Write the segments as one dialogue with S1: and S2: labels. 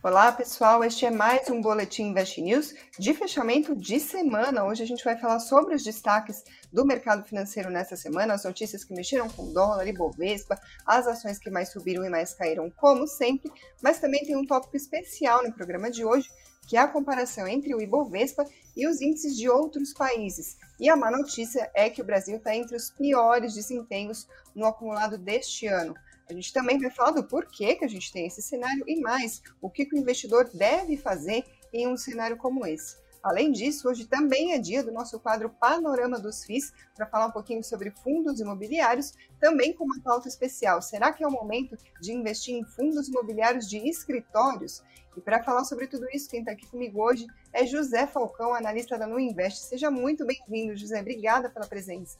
S1: Olá, pessoal. Este é mais um Boletim Invest News de fechamento de semana. Hoje a gente vai falar sobre os destaques do mercado financeiro nessa semana, as notícias que mexeram com dólar e Bovespa, as ações que mais subiram e mais caíram, como sempre, mas também tem um tópico especial no programa de hoje, que é a comparação entre o Ibovespa e os índices de outros países. E a má notícia é que o Brasil está entre os piores desempenhos no acumulado deste ano. A gente também vai falar do porquê que a gente tem esse cenário e mais, o que, que o investidor deve fazer em um cenário como esse. Além disso, hoje também é dia do nosso quadro Panorama dos FIIs, para falar um pouquinho sobre fundos imobiliários, também com uma pauta especial. Será que é o momento de investir em fundos imobiliários de escritórios? E para falar sobre tudo isso, quem está aqui comigo hoje é José Falcão, analista da Nuinvest. Seja muito bem-vindo, José. Obrigada pela presença.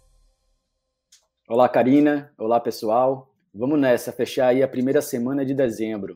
S2: Olá, Karina. Olá, pessoal. Vamos nessa, fechar aí a primeira semana de dezembro.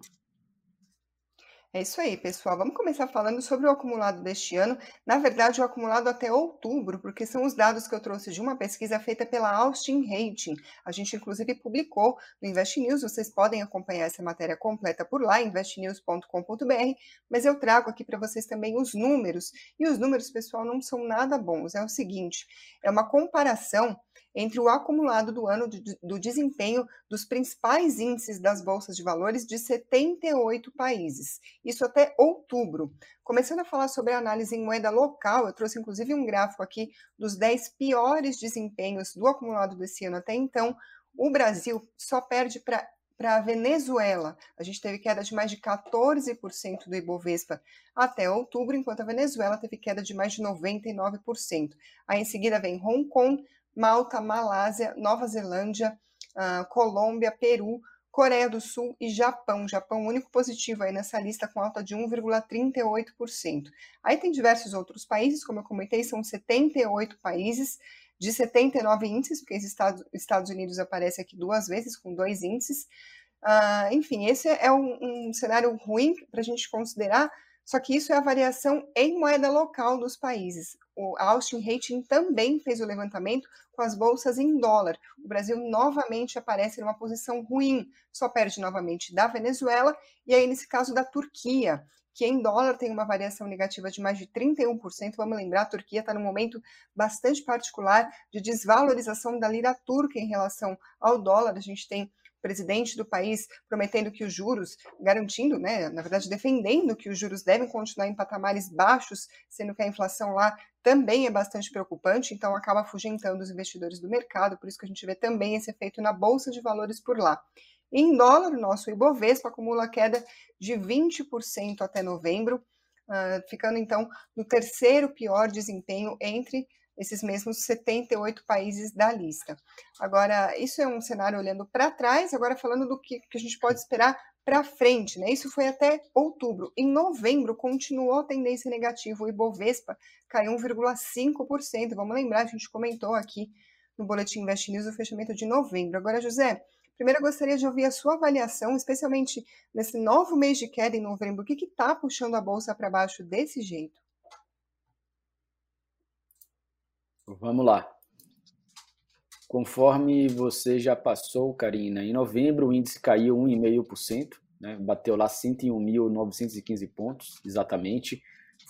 S1: É isso aí, pessoal. Vamos começar falando sobre o acumulado deste ano. Na verdade, o acumulado até outubro, porque são os dados que eu trouxe de uma pesquisa feita pela Austin Rating. A gente, inclusive, publicou no Invest News. Vocês podem acompanhar essa matéria completa por lá, investnews.com.br. Mas eu trago aqui para vocês também os números. E os números, pessoal, não são nada bons. É o seguinte: é uma comparação entre o acumulado do ano do desempenho dos principais índices das bolsas de valores de 78 países, isso até outubro. Começando a falar sobre a análise em moeda local, eu trouxe inclusive um gráfico aqui dos 10 piores desempenhos do acumulado desse ano até então. O Brasil só perde para para a Venezuela. A gente teve queda de mais de 14% do Ibovespa até outubro, enquanto a Venezuela teve queda de mais de 99%. Aí em seguida vem Hong Kong, Malta, Malásia, Nova Zelândia, uh, Colômbia, Peru, Coreia do Sul e Japão. Japão único positivo aí nessa lista com alta de 1,38%. Aí tem diversos outros países, como eu comentei, são 78 países de 79 índices, porque os Estados, Estados Unidos aparece aqui duas vezes com dois índices. Uh, enfim, esse é um, um cenário ruim para a gente considerar, só que isso é a variação em moeda local dos países. O Austin Rating também fez o levantamento com as bolsas em dólar. O Brasil novamente aparece numa posição ruim, só perde novamente da Venezuela e aí, nesse caso, da Turquia, que em dólar tem uma variação negativa de mais de 31%. Vamos lembrar, a Turquia está num momento bastante particular de desvalorização da lira turca em relação ao dólar. A gente tem presidente do país prometendo que os juros, garantindo, né, na verdade, defendendo que os juros devem continuar em patamares baixos, sendo que a inflação lá também é bastante preocupante, então acaba afugentando os investidores do mercado, por isso que a gente vê também esse efeito na bolsa de valores por lá. Em dólar, o nosso Ibovespa acumula queda de 20% até novembro, uh, ficando então no terceiro pior desempenho entre esses mesmos 78 países da lista. Agora, isso é um cenário olhando para trás, agora falando do que, que a gente pode esperar para frente, né? Isso foi até outubro. Em novembro continuou a tendência negativa, o Ibovespa caiu 1,5%. Vamos lembrar, a gente comentou aqui no Boletim Invest News o fechamento de novembro. Agora, José, primeiro eu gostaria de ouvir a sua avaliação, especialmente nesse novo mês de queda em novembro. O que está puxando a bolsa para baixo desse jeito?
S2: Vamos lá. Conforme você já passou, Karina, em novembro o índice caiu 1,5%, né? bateu lá 101.915 pontos, exatamente.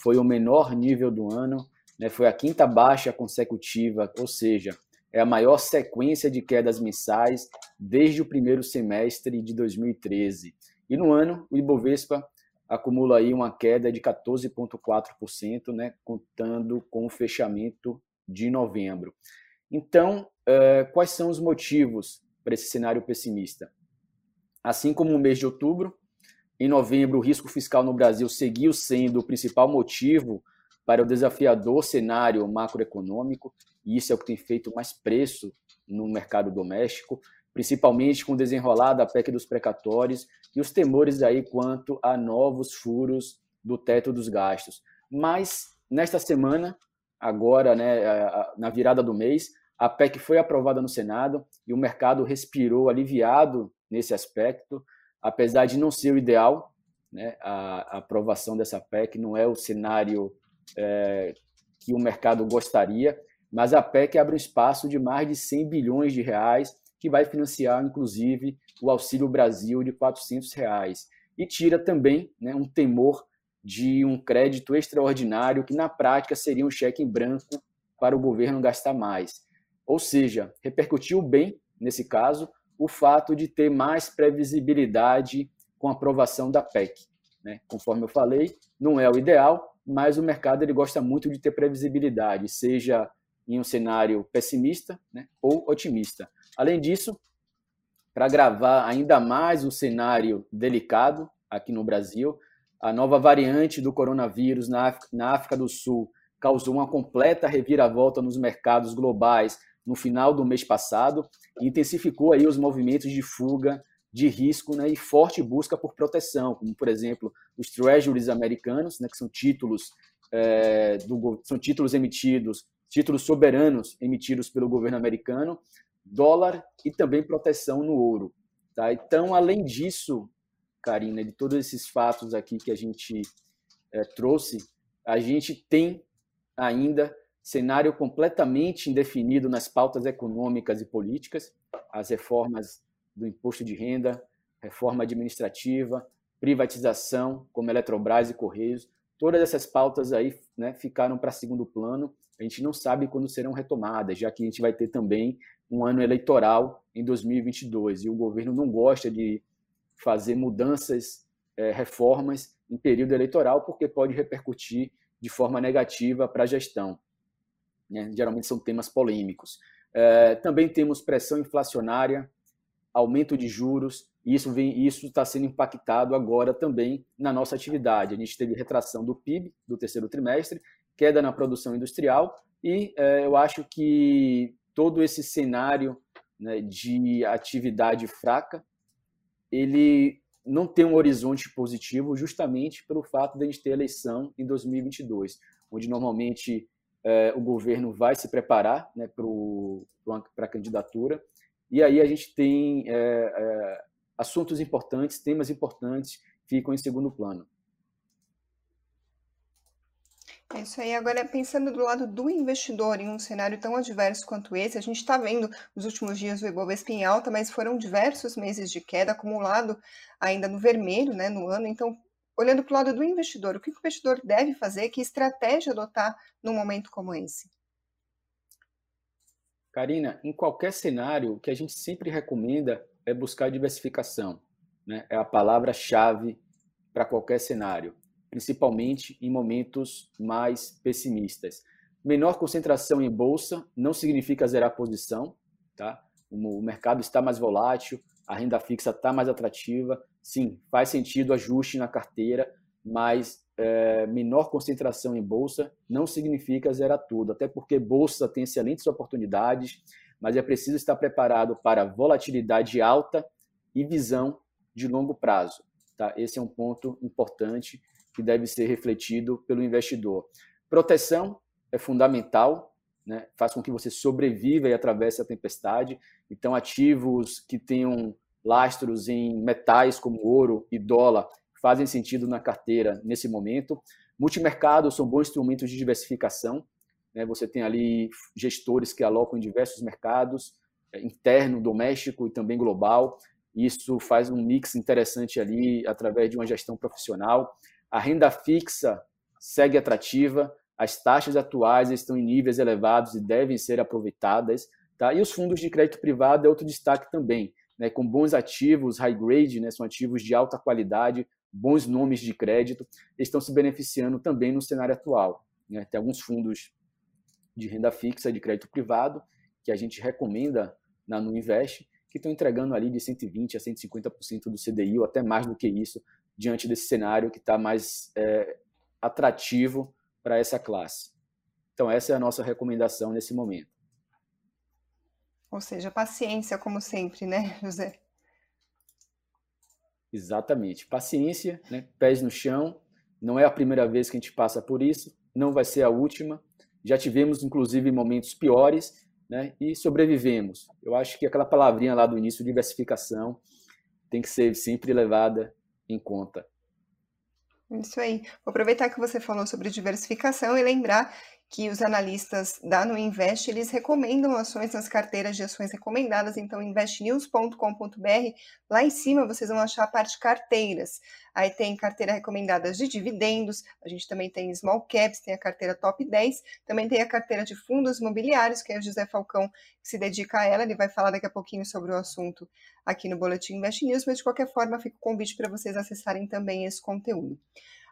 S2: Foi o menor nível do ano, né? foi a quinta baixa consecutiva, ou seja, é a maior sequência de quedas mensais desde o primeiro semestre de 2013. E no ano, o Ibovespa acumula aí uma queda de 14,4%, né, contando com o fechamento de novembro. Então, uh, quais são os motivos para esse cenário pessimista? Assim como o mês de outubro, em novembro, o risco fiscal no Brasil seguiu sendo o principal motivo para o desafiador cenário macroeconômico, e isso é o que tem feito mais preço no mercado doméstico, principalmente com o desenrolar da PEC dos precatórios e os temores aí quanto a novos furos do teto dos gastos. Mas, nesta semana, agora, né, na virada do mês, a PEC foi aprovada no Senado e o mercado respirou aliviado nesse aspecto, apesar de não ser o ideal, né, a, aprovação dessa PEC não é o cenário é, que o mercado gostaria, mas a PEC abre um espaço de mais de 100 bilhões de reais que vai financiar, inclusive, o Auxílio Brasil de 400 reais. e tira também né, um temor de um crédito extraordinário que na prática seria um cheque em branco para o governo gastar mais. Ou seja, repercutiu bem, nesse caso, o fato de ter mais previsibilidade com a aprovação da PEC. Né? Conforme eu falei, não é o ideal, mas o mercado ele gosta muito de ter previsibilidade, seja em um cenário pessimista né, ou otimista. Além disso, para gravar ainda mais o cenário delicado aqui no Brasil, a nova variante do coronavírus na África, na África do Sul causou uma completa reviravolta nos mercados globais no final do mês passado e intensificou aí os movimentos de fuga de risco né, e forte busca por proteção, como por exemplo os treasuries americanos, né, que são títulos é, do, são títulos emitidos, títulos soberanos emitidos pelo governo americano, dólar e também proteção no ouro. Tá? Então, além disso, Karina, de todos esses fatos aqui que a gente é, trouxe, a gente tem ainda cenário completamente indefinido nas pautas econômicas e políticas, as reformas do imposto de renda, reforma administrativa, privatização, como Eletrobras e Correios, todas essas pautas aí né, ficaram para segundo plano. A gente não sabe quando serão retomadas, já que a gente vai ter também um ano eleitoral em 2022 e o governo não gosta de fazer mudanças, é, reformas em período eleitoral, porque pode repercutir de forma negativa para a gestão. Né? Geralmente são temas polêmicos. É, também temos pressão inflacionária, aumento de juros, e isso vem, isso está sendo impactado agora também na nossa atividade. A gente teve retração do PIB do terceiro trimestre, queda na produção industrial, e é, eu acho que todo esse cenário né, de atividade fraca, ele não tem um horizonte positivo justamente pelo fato de a gente ter eleição em 2022, onde normalmente é, o governo vai se preparar né, para a candidatura, e aí a gente tem é, é, assuntos importantes, temas importantes ficam em segundo plano.
S1: É isso aí. Agora, pensando do lado do investidor em um cenário tão adverso quanto esse, a gente está vendo nos últimos dias o Ibovespa em alta, mas foram diversos meses de queda acumulado ainda no vermelho, né, no ano. Então, olhando para o lado do investidor, o que o investidor deve fazer, que estratégia adotar num momento como esse?
S2: Karina, em qualquer cenário, o que a gente sempre recomenda é buscar diversificação. Né? É a palavra-chave para qualquer cenário principalmente em momentos mais pessimistas. Menor concentração em bolsa não significa zerar posição, tá? O mercado está mais volátil, a renda fixa está mais atrativa. Sim, faz sentido ajuste na carteira, mas é, menor concentração em bolsa não significa zerar tudo, até porque bolsa tem excelentes oportunidades, mas é preciso estar preparado para volatilidade alta e visão de longo prazo. Tá? Esse é um ponto importante que deve ser refletido pelo investidor. Proteção é fundamental, né? faz com que você sobreviva e atravesse a tempestade. Então, ativos que tenham lastros em metais como ouro e dólar fazem sentido na carteira nesse momento. Multimercados são bons instrumentos de diversificação. Né? Você tem ali gestores que alocam em diversos mercados, é, interno, doméstico e também global. Isso faz um mix interessante ali através de uma gestão profissional. A renda fixa segue atrativa, as taxas atuais estão em níveis elevados e devem ser aproveitadas. Tá? E os fundos de crédito privado é outro destaque também, né? com bons ativos, high grade, né? são ativos de alta qualidade, bons nomes de crédito, estão se beneficiando também no cenário atual. Né? Tem alguns fundos de renda fixa de crédito privado que a gente recomenda na Nuinvest, que estão entregando ali de 120% a 150% do CDI, ou até mais do que isso, diante desse cenário que está mais é, atrativo para essa classe. Então, essa é a nossa recomendação nesse momento.
S1: Ou seja, paciência, como sempre, né, José?
S2: Exatamente. Paciência, né? pés no chão. Não é a primeira vez que a gente passa por isso, não vai ser a última. Já tivemos, inclusive, momentos piores né? e sobrevivemos. Eu acho que aquela palavrinha lá do início, diversificação, tem que ser sempre levada em conta.
S1: Isso aí. Vou aproveitar que você falou sobre diversificação e lembrar que os analistas da No Invest, eles recomendam ações nas carteiras de ações recomendadas, então investnews.com.br, lá em cima vocês vão achar a parte carteiras. Aí tem carteira recomendada de dividendos, a gente também tem small caps, tem a carteira top 10, também tem a carteira de fundos imobiliários, que é o José Falcão que se dedica a ela, ele vai falar daqui a pouquinho sobre o assunto aqui no Boletim Invest News, mas de qualquer forma fica o convite para vocês acessarem também esse conteúdo.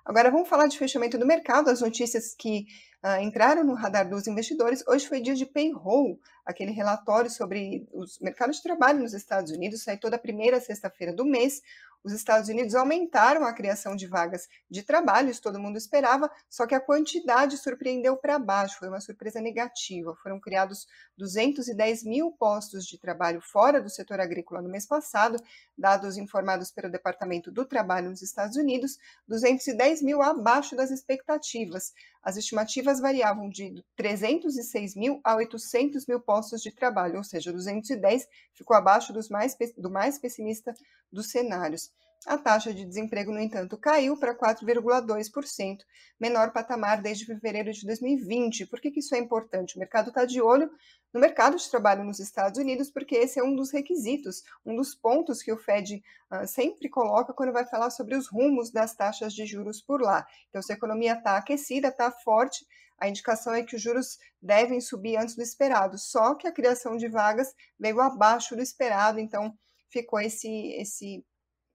S1: Agora vamos falar de fechamento do mercado, as notícias que uh, entraram no radar dos investidores. Hoje foi dia de payroll, aquele relatório sobre os mercados de trabalho nos Estados Unidos, sai toda primeira sexta-feira do mês os Estados Unidos aumentaram a criação de vagas de trabalho, isso todo mundo esperava, só que a quantidade surpreendeu para baixo, foi uma surpresa negativa. Foram criados 210 mil postos de trabalho fora do setor agrícola no mês passado, dados informados pelo Departamento do Trabalho nos Estados Unidos, 210 mil abaixo das expectativas. As estimativas variavam de 306 mil a 800 mil postos de trabalho, ou seja, 210 ficou abaixo mais, do mais pessimista dos cenários. A taxa de desemprego, no entanto, caiu para 4,2%, menor patamar desde fevereiro de 2020. Por que, que isso é importante? O mercado está de olho no mercado de trabalho nos Estados Unidos, porque esse é um dos requisitos, um dos pontos que o Fed uh, sempre coloca quando vai falar sobre os rumos das taxas de juros por lá. Então, se a economia está aquecida, está forte, a indicação é que os juros devem subir antes do esperado, só que a criação de vagas veio abaixo do esperado, então ficou esse, esse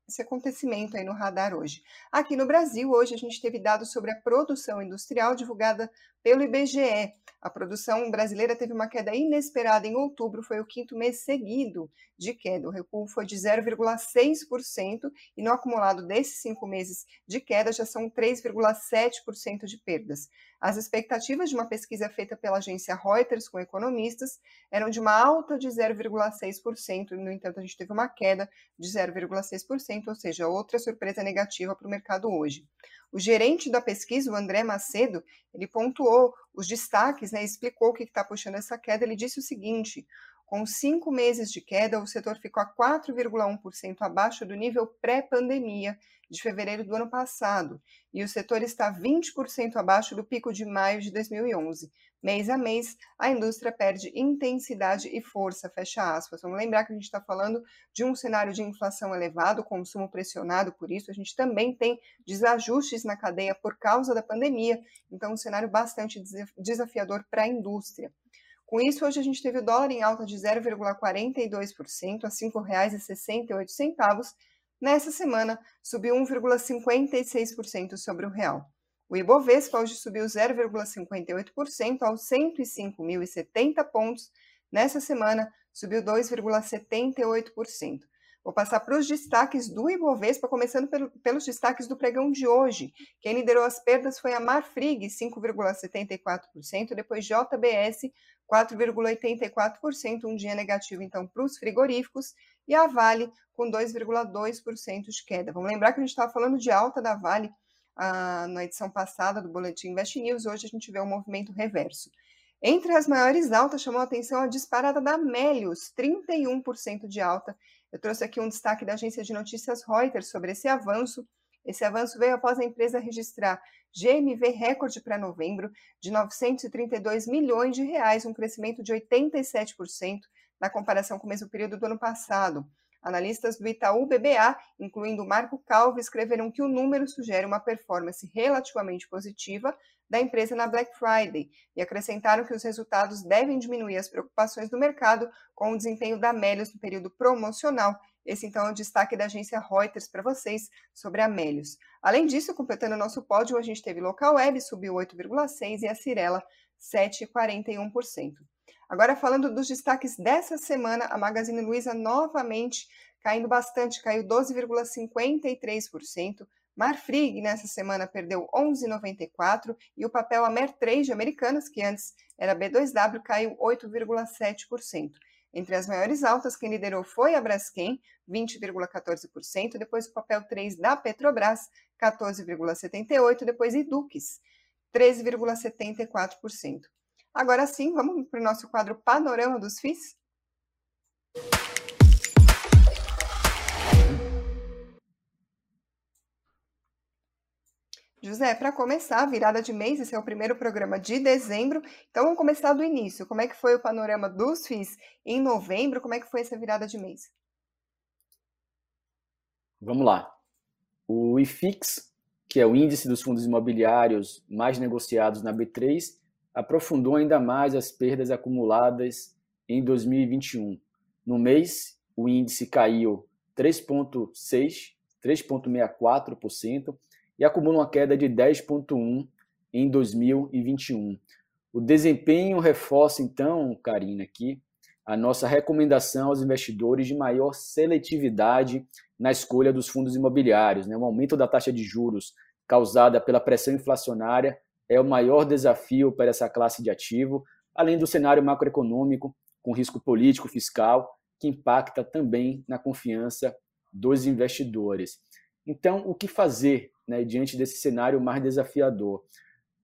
S1: esse acontecimento aí no radar hoje. Aqui no Brasil, hoje a gente teve dados sobre a produção industrial divulgada pelo IBGE. A produção brasileira teve uma queda inesperada em outubro, foi o quinto mês seguido de queda. O recuo foi de 0,6% e no acumulado desses cinco meses de queda já são 3,7% de perdas. As expectativas de uma pesquisa feita pela agência Reuters com economistas eram de uma alta de 0,6%, no entanto, a gente teve uma queda de 0,6%, ou seja, outra surpresa negativa para o mercado hoje. O gerente da pesquisa, o André Macedo, ele pontuou os destaques, né, explicou o que está puxando essa queda. Ele disse o seguinte: com cinco meses de queda, o setor ficou a 4,1% abaixo do nível pré-pandemia de fevereiro do ano passado, e o setor está 20% abaixo do pico de maio de 2011. Mês a mês, a indústria perde intensidade e força, fecha aspas. Vamos lembrar que a gente está falando de um cenário de inflação elevado, consumo pressionado por isso, a gente também tem desajustes na cadeia por causa da pandemia, então um cenário bastante desafiador para a indústria. Com isso, hoje a gente teve o dólar em alta de 0,42% a R$ 5,68. Nessa semana, subiu 1,56% sobre o real. O Ibovespa hoje subiu 0,58% aos 105.070 pontos. Nessa semana, subiu 2,78%. Vou passar para os destaques do Ibovespa, começando pelo, pelos destaques do pregão de hoje. Quem liderou as perdas foi a Marfrig, 5,74%, depois JBS, 4,84%, um dia negativo então para os frigoríficos, e a Vale com 2,2% de queda. Vamos lembrar que a gente estava falando de alta da Vale ah, na edição passada do Boletim Invest News, hoje a gente vê um movimento reverso. Entre as maiores altas, chamou a atenção a disparada da Melius, 31% de alta. Eu trouxe aqui um destaque da agência de notícias Reuters sobre esse avanço. Esse avanço veio após a empresa registrar GMV recorde para novembro de 932 milhões de reais, um crescimento de 87% na comparação com o mesmo período do ano passado. Analistas do Itaú BBA, incluindo Marco Calvo, escreveram que o número sugere uma performance relativamente positiva da empresa na Black Friday e acrescentaram que os resultados devem diminuir as preocupações do mercado com o desempenho da Melius no período promocional. Esse, então, é o destaque da agência Reuters para vocês sobre a Melius. Além disso, completando o nosso pódio, a gente teve Local Web, subiu 8,6% e a Cirela, 7,41%. Agora, falando dos destaques dessa semana, a Magazine Luiza novamente caindo bastante, caiu 12,53%. Marfrig nessa semana perdeu 11,94% e o papel Amer 3 de Americanas, que antes era B2W, caiu 8,7%. Entre as maiores altas, quem liderou foi a Braskem, 20,14%, depois o papel 3 da Petrobras, 14,78%, depois Edux, 13,74%. Agora sim, vamos para o nosso quadro Panorama dos FIIs? José, para começar a virada de mês, esse é o primeiro programa de dezembro, então vamos começar do início. Como é que foi o panorama dos FIIs em novembro? Como é que foi essa virada de mês?
S2: Vamos lá. O IFIX, que é o índice dos fundos imobiliários mais negociados na B3, aprofundou ainda mais as perdas acumuladas em 2021. No mês, o índice caiu 3,6%, 3,64% e acumula uma queda de 10,1% em 2021. O desempenho reforça, então, Karina, aqui, a nossa recomendação aos investidores de maior seletividade na escolha dos fundos imobiliários. Né? O aumento da taxa de juros causada pela pressão inflacionária é o maior desafio para essa classe de ativo, além do cenário macroeconômico com risco político fiscal que impacta também na confiança dos investidores. Então, o que fazer né, diante desse cenário mais desafiador?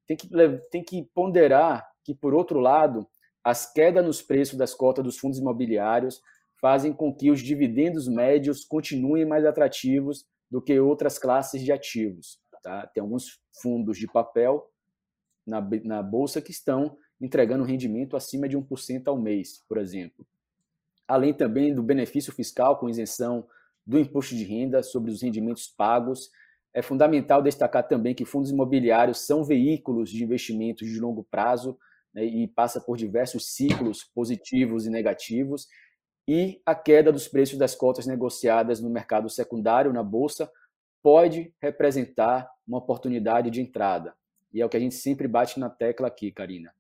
S2: Tem que, tem que ponderar que, por outro lado, as quedas nos preços das cotas dos fundos imobiliários fazem com que os dividendos médios continuem mais atrativos do que outras classes de ativos. Tá? Tem alguns fundos de papel na, na bolsa que estão entregando rendimento acima de 1% ao mês, por exemplo. Além também do benefício fiscal com isenção do imposto de renda sobre os rendimentos pagos. É fundamental destacar também que fundos imobiliários são veículos de investimentos de longo prazo né, e passa por diversos ciclos positivos e negativos. E a queda dos preços das cotas negociadas no mercado secundário, na bolsa, pode representar uma oportunidade de entrada. E é o que a gente sempre bate na tecla aqui, Karina.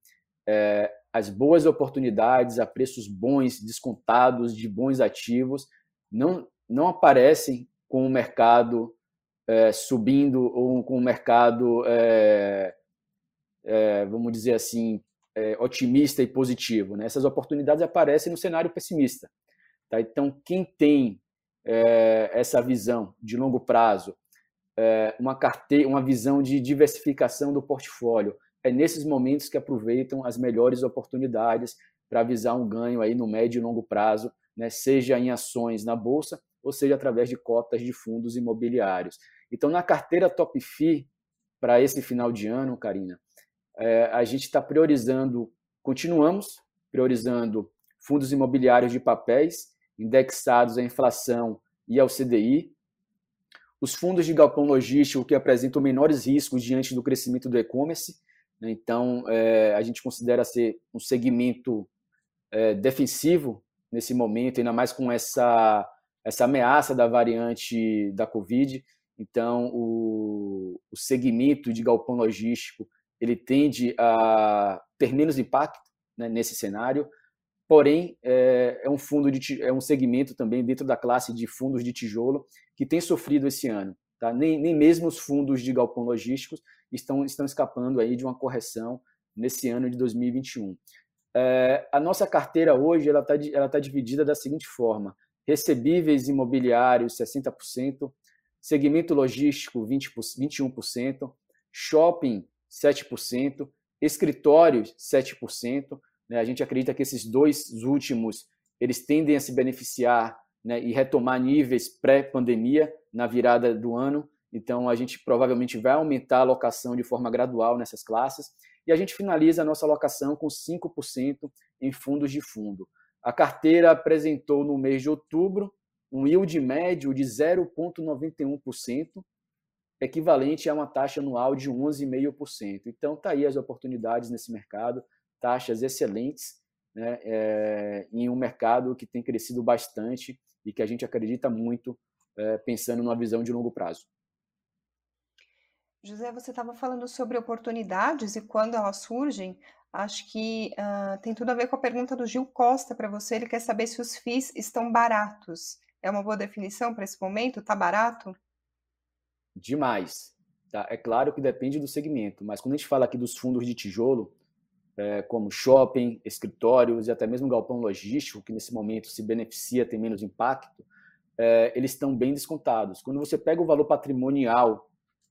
S2: É, as boas oportunidades a preços bons, descontados, de bons ativos, não, não aparecem com o mercado é, subindo ou com o mercado, é, é, vamos dizer assim, é, otimista e positivo. Né? Essas oportunidades aparecem no cenário pessimista. Tá? Então, quem tem é, essa visão de longo prazo, é, uma carteira, uma visão de diversificação do portfólio, é nesses momentos que aproveitam as melhores oportunidades para avisar um ganho aí no médio e longo prazo, né? seja em ações na bolsa ou seja através de cotas de fundos imobiliários. Então, na carteira Top FI, para esse final de ano, Karina, é, a gente está priorizando, continuamos priorizando fundos imobiliários de papéis indexados à inflação e ao CDI, os fundos de galpão logístico que apresentam menores riscos diante do crescimento do e-commerce. Né? Então, é, a gente considera ser um segmento é, defensivo nesse momento, ainda mais com essa essa ameaça da variante da Covid. Então, o, o segmento de galpão logístico ele tende a ter menos impacto né, nesse cenário. Porém, é, é, um fundo de, é um segmento também dentro da classe de fundos de tijolo que tem sofrido esse ano. Tá? Nem, nem mesmo os fundos de galpão logísticos estão, estão escapando aí de uma correção nesse ano de 2021. É, a nossa carteira hoje ela está ela tá dividida da seguinte forma: recebíveis imobiliários 60%, segmento logístico 20, 21%, shopping 7%, escritórios 7%. Né? A gente acredita que esses dois últimos eles tendem a se beneficiar né, e retomar níveis pré-pandemia na virada do ano. Então, a gente provavelmente vai aumentar a alocação de forma gradual nessas classes. E a gente finaliza a nossa alocação com 5% em fundos de fundo. A carteira apresentou no mês de outubro um yield médio de 0,91%, equivalente a uma taxa anual de 11,5%. Então, está aí as oportunidades nesse mercado, taxas excelentes, né, é, em um mercado que tem crescido bastante e que a gente acredita muito é, pensando numa visão de longo prazo.
S1: José, você estava falando sobre oportunidades e quando elas surgem, Acho que uh, tem tudo a ver com a pergunta do Gil Costa para você. Ele quer saber se os FIIs estão baratos. É uma boa definição para esse momento? Está barato?
S2: Demais. Tá? É claro que depende do segmento, mas quando a gente fala aqui dos fundos de tijolo, como shopping, escritórios e até mesmo galpão logístico, que nesse momento se beneficia, tem menos impacto, é, eles estão bem descontados. Quando você pega o valor patrimonial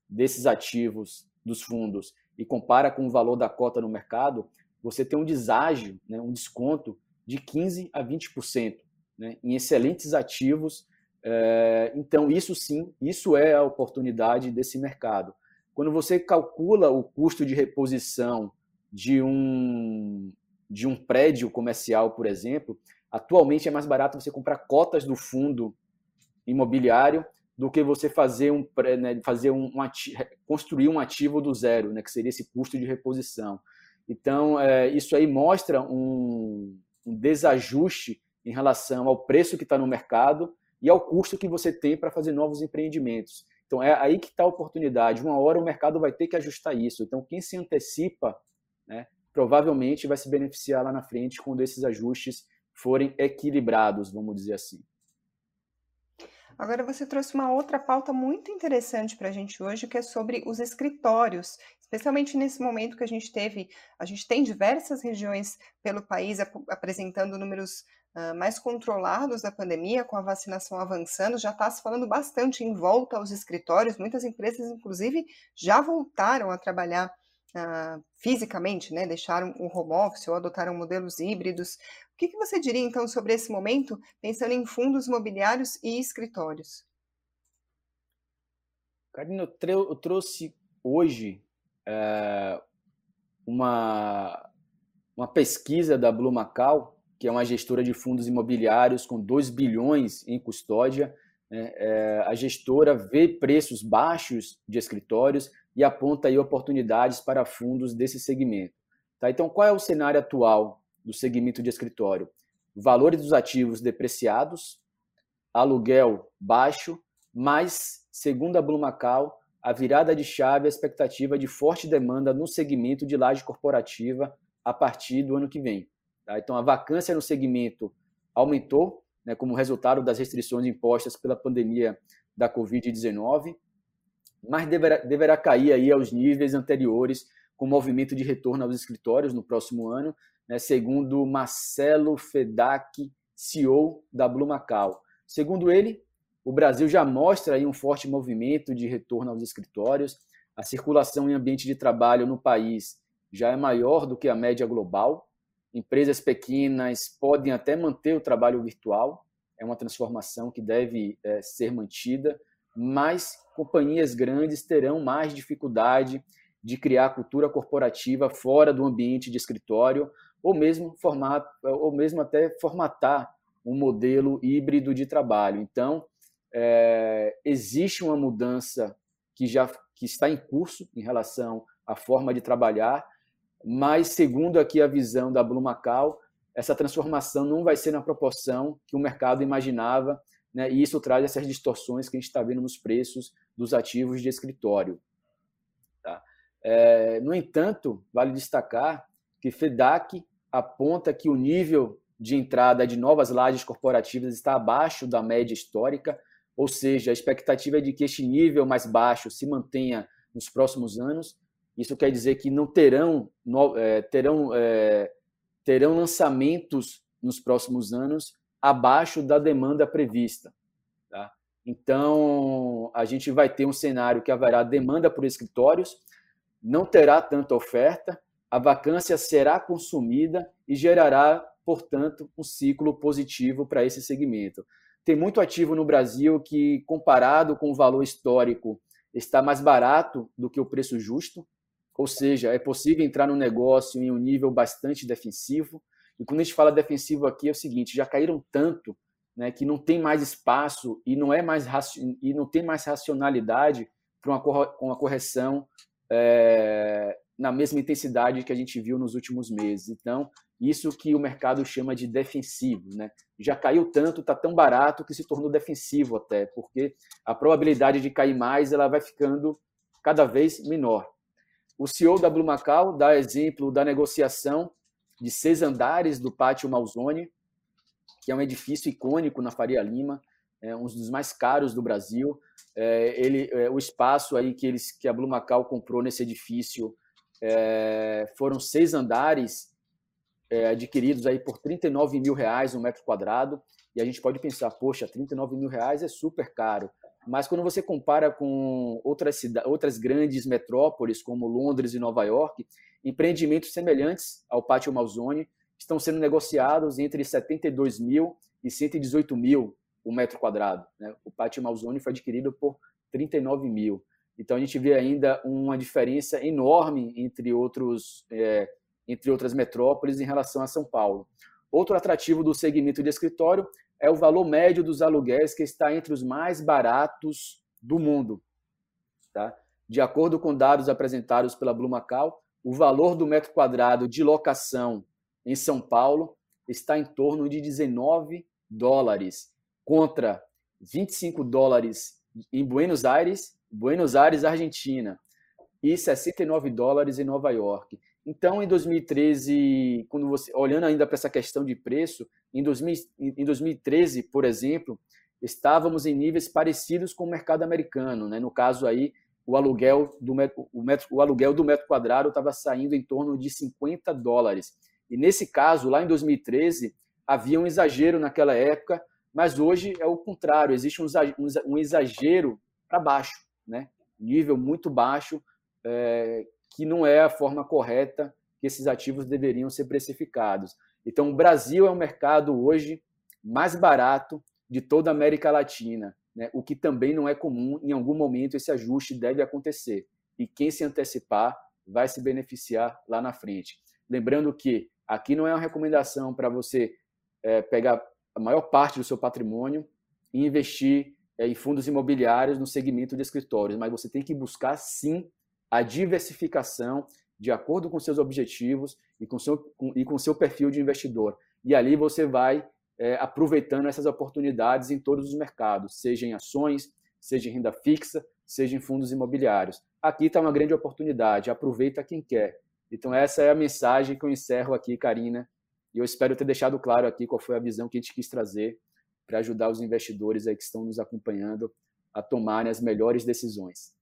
S2: desses ativos dos fundos e compara com o valor da cota no mercado, você tem um deságio, né, um desconto de 15% a 20% né, em excelentes ativos. É, então, isso sim, isso é a oportunidade desse mercado. quando você calcula o custo de reposição de um, de um prédio comercial, por exemplo, atualmente é mais barato você comprar cotas do fundo imobiliário do que você fazer um, né, fazer um, um construir um ativo do zero, né, que seria esse custo de reposição. Então, é, isso aí mostra um, um desajuste em relação ao preço que está no mercado e ao custo que você tem para fazer novos empreendimentos. Então, é aí que está a oportunidade. Uma hora o mercado vai ter que ajustar isso. Então, quem se antecipa, né, provavelmente vai se beneficiar lá na frente quando esses ajustes forem equilibrados, vamos dizer assim.
S1: Agora você trouxe uma outra pauta muito interessante para a gente hoje, que é sobre os escritórios, especialmente nesse momento que a gente teve, a gente tem diversas regiões pelo país ap apresentando números uh, mais controlados da pandemia, com a vacinação avançando, já está se falando bastante em volta aos escritórios, muitas empresas, inclusive, já voltaram a trabalhar uh, fisicamente, né? Deixaram o home office ou adotaram modelos híbridos. O que, que você diria então sobre esse momento, pensando em fundos imobiliários e escritórios?
S2: Karina, eu, trouxe hoje é, uma, uma pesquisa da Blue Macau, que é uma gestora de fundos imobiliários com 2 bilhões em custódia. É, a gestora vê preços baixos de escritórios e aponta aí oportunidades para fundos desse segmento. Tá? Então, qual é o cenário atual do segmento de escritório? Valores dos ativos depreciados, aluguel baixo, mas, segundo a Blumacal, a virada de chave é a expectativa de forte demanda no segmento de laje corporativa a partir do ano que vem. Tá? Então, a vacância no segmento aumentou, né, como resultado das restrições impostas pela pandemia da Covid-19, mas deverá, deverá cair aí aos níveis anteriores com movimento de retorno aos escritórios no próximo ano, né, segundo Marcelo Fedak, CEO da Blue Macau. Segundo ele, o Brasil já mostra aí um forte movimento de retorno aos escritórios. A circulação em ambiente de trabalho no país já é maior do que a média global. Empresas pequenas podem até manter o trabalho virtual, é uma transformação que deve é, ser mantida mas companhias grandes terão mais dificuldade de criar cultura corporativa fora do ambiente de escritório, ou mesmo, format, ou mesmo até formatar um modelo híbrido de trabalho. Então, é, existe uma mudança que já que está em curso em relação à forma de trabalhar, mas segundo aqui a visão da Blue Macau, essa transformação não vai ser na proporção que o mercado imaginava né, e isso traz essas distorções que a gente está vendo nos preços dos ativos de escritório. Tá? É, no entanto, vale destacar que FEDAC aponta que o nível de entrada de novas lajes corporativas está abaixo da média histórica, ou seja, a expectativa é de que este nível mais baixo se mantenha nos próximos anos. Isso quer dizer que não terão, é, terão, é, terão lançamentos nos próximos anos abaixo da demanda prevista. Tá? Então, a gente vai ter um cenário que haverá demanda por escritórios, não terá tanta oferta, a vacância será consumida e gerará, portanto, um ciclo positivo para esse segmento. Tem muito ativo no Brasil que, comparado com o valor histórico, está mais barato do que o preço justo, ou seja, é possível entrar no negócio em um nível bastante defensivo. E quando a gente fala defensivo aqui é o seguinte, já caíram tanto, né, que não tem mais espaço e não é mais e não tem mais racionalidade para uma, uma correção é, na mesma intensidade que a gente viu nos últimos meses. Então, isso que o mercado chama de defensivo, né? Já caiu tanto, está tão barato que se tornou defensivo até, porque a probabilidade de cair mais ela vai ficando cada vez menor. O CEO da Blue Macau dá exemplo da negociação de seis andares do Pátio Malzone, que é um edifício icônico na Faria Lima, é um dos mais caros do Brasil. É, ele, é, o espaço aí que, eles, que a Blue Macau comprou nesse edifício é, foram seis andares é, adquiridos aí por 39 mil reais um metro quadrado. E a gente pode pensar, poxa, 39 mil reais é super caro. Mas quando você compara com outras, outras grandes metrópoles, como Londres e Nova York, empreendimentos semelhantes ao Pátio Malzone estão sendo negociados entre 72 mil e 118 mil o metro quadrado. Né? O Pátio Malzone foi adquirido por 39 mil. Então a gente vê ainda uma diferença enorme entre, outros, é, entre outras metrópoles em relação a São Paulo. Outro atrativo do segmento de escritório é o valor médio dos aluguéis, que está entre os mais baratos do mundo. Tá? De acordo com dados apresentados pela Blue Macau, o valor do metro quadrado de locação em São Paulo está em torno de 19 dólares, contra 25 dólares em Buenos Aires, Buenos Aires, Argentina, e 69 dólares em Nova York. Então, em 2013, quando você olhando ainda para essa questão de preço, em, 2000, em 2013, por exemplo, estávamos em níveis parecidos com o mercado americano, né? No caso aí, o aluguel do metro, o, metro, o aluguel do metro quadrado estava saindo em torno de 50 dólares. E nesse caso, lá em 2013, havia um exagero naquela época, mas hoje é o contrário, existe um exagero para baixo, né? nível muito baixo, é, que não é a forma correta que esses ativos deveriam ser precificados. Então, o Brasil é o mercado hoje mais barato de toda a América Latina, né? o que também não é comum, em algum momento esse ajuste deve acontecer. E quem se antecipar vai se beneficiar lá na frente. Lembrando que aqui não é uma recomendação para você é, pegar a maior parte do seu patrimônio e investir é, em fundos imobiliários no segmento de escritórios, mas você tem que buscar sim a diversificação de acordo com seus objetivos e com seu, com, e com seu perfil de investidor. E ali você vai é, aproveitando essas oportunidades em todos os mercados, seja em ações, seja em renda fixa, seja em fundos imobiliários. Aqui está uma grande oportunidade, aproveita quem quer. Então, essa é a mensagem que eu encerro aqui, Karina, e eu espero ter deixado claro aqui qual foi a visão que a gente quis trazer para ajudar os investidores aí que estão nos acompanhando a tomarem as melhores decisões.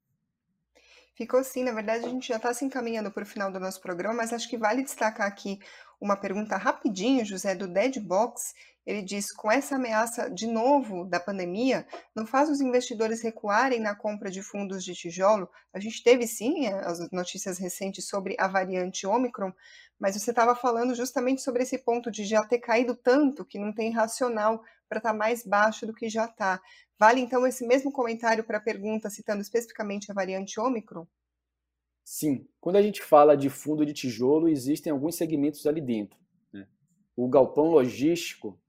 S1: Ficou sim, na verdade a gente já está se encaminhando para o final do nosso programa, mas acho que vale destacar aqui uma pergunta rapidinho, José, do Dead Box. Ele diz: com essa ameaça de novo da pandemia, não faz os investidores recuarem na compra de fundos de tijolo? A gente teve sim as notícias recentes sobre a variante Omicron, mas você estava falando justamente sobre esse ponto de já ter caído tanto que não tem racional para estar tá mais baixo do que já está. Vale então esse mesmo comentário para a pergunta, citando especificamente a variante Ômicron?
S2: Sim. Quando a gente fala de fundo de tijolo, existem alguns segmentos ali dentro. Né? O galpão logístico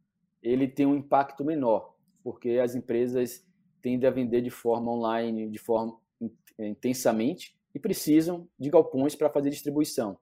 S2: ele tem um impacto menor, porque as empresas tendem a vender de forma online, de forma intensamente, e precisam de galpões para fazer distribuição.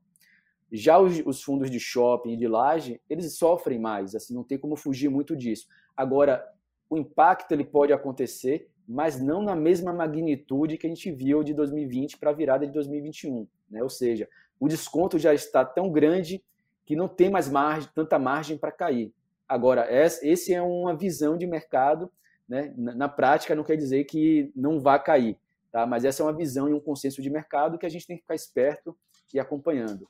S2: Já os, os, fundos de shopping e de laje, eles sofrem mais, assim, não tem como fugir muito disso. Agora, o impacto ele pode acontecer, mas não na mesma magnitude que a gente viu de 2020 para a virada de 2021. Né? Ou seja, o desconto já está tão grande que não tem mais margem, tanta margem para cair. Agora, esse é uma visão de mercado, né? na prática não quer dizer que não vá cair, tá? mas essa é uma visão e um consenso de mercado que a gente tem que ficar esperto e acompanhando.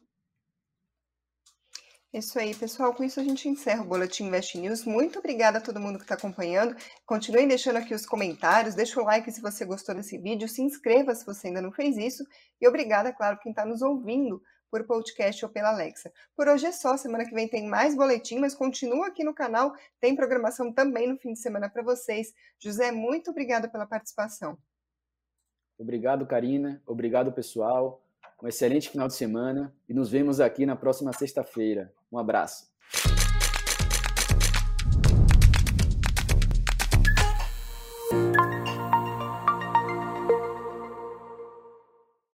S1: Isso aí, pessoal. Com isso a gente encerra o Boletim Invest News. Muito obrigada a todo mundo que está acompanhando. Continuem deixando aqui os comentários, deixa o like se você gostou desse vídeo, se inscreva se você ainda não fez isso. E obrigada, claro, quem está nos ouvindo por podcast ou pela Alexa. Por hoje é só, semana que vem tem mais boletim, mas continua aqui no canal, tem programação também no fim de semana para vocês. José, muito obrigada pela participação.
S2: Obrigado, Karina. Obrigado, pessoal. Um excelente final de semana e nos vemos aqui na próxima sexta-feira. Um abraço.